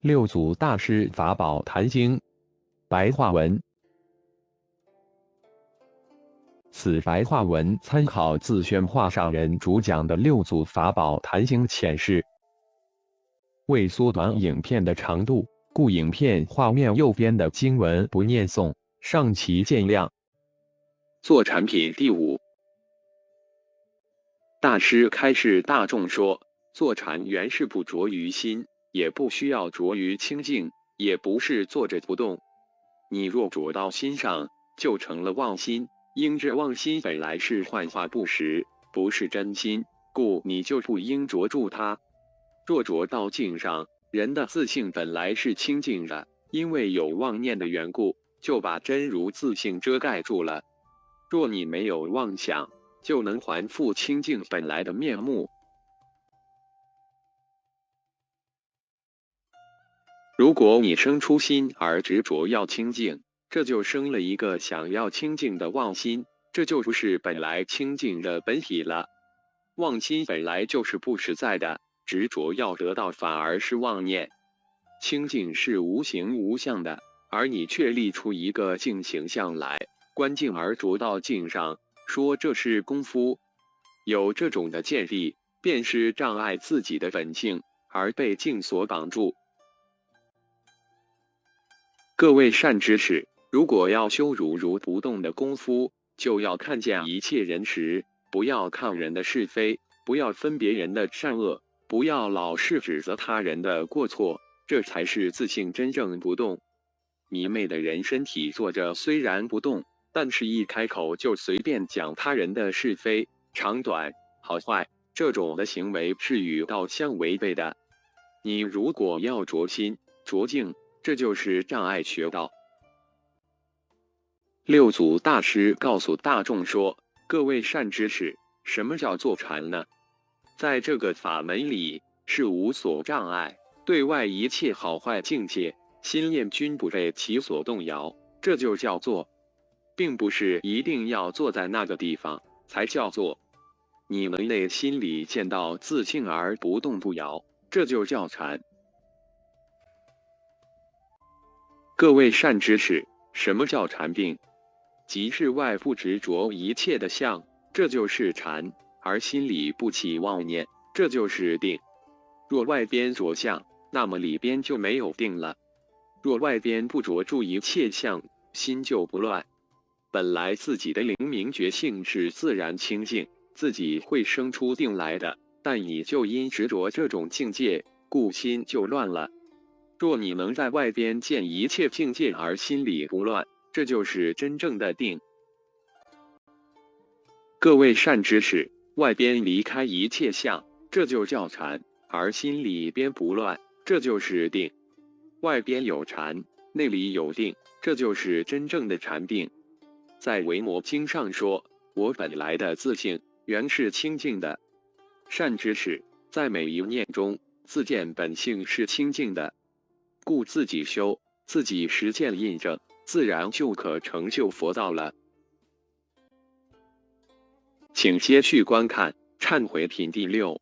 六祖大师法宝坛经白话文。此白话文参考自宣化上人主讲的六祖法宝坛经浅释。为缩短影片的长度，故影片画面右边的经文不念诵，上其见谅。做产品第五，大师开示大众说：坐禅原是不着于心。也不需要着于清净，也不是坐着不动。你若着到心上，就成了妄心。应知妄心本来是幻化不实，不是真心，故你就不应着住它。若着到境上，人的自性本来是清净的，因为有妄念的缘故，就把真如自性遮盖住了。若你没有妄想，就能还复清净本来的面目。如果你生出心而执着要清净，这就生了一个想要清净的妄心，这就不是本来清净的本体了。妄心本来就是不实在的，执着要得到反而是妄念。清净是无形无相的，而你却立出一个净形象来，观净而着到净上，说这是功夫。有这种的建立，便是障碍自己的本性，而被净所绑住。各位善知识，如果要修如如不动的功夫，就要看见一切人时，不要看人的是非，不要分别人的善恶，不要老是指责他人的过错，这才是自信真正不动。迷昧的人身体坐着虽然不动，但是一开口就随便讲他人的是非、长短、好坏，这种的行为是与道相违背的。你如果要着心、着境。这就是障碍学道。六祖大师告诉大众说：“各位善知识，什么叫做禅呢？在这个法门里是无所障碍，对外一切好坏境界，心念均不被其所动摇。这就叫做，并不是一定要坐在那个地方才叫做。你们内心里见到自性而不动不摇，这就叫禅。”各位善知识，什么叫禅定？即是外不执着一切的相，这就是禅；而心里不起妄念，这就是定。若外边着相，那么里边就没有定了。若外边不着住一切相，心就不乱。本来自己的灵明觉性是自然清净，自己会生出定来的。但你就因执着这种境界，故心就乱了。若你能在外边见一切境界而心里不乱，这就是真正的定。各位善知识，外边离开一切相，这就叫禅；而心里边不乱，这就是定。外边有禅，内里有定，这就是真正的禅定。在《维摩经》上说：“我本来的自性原是清净的。”善知识，在每一念中自见本性是清净的。故自己修，自己实践印证，自然就可成就佛道了。请接续观看《忏悔品》第六。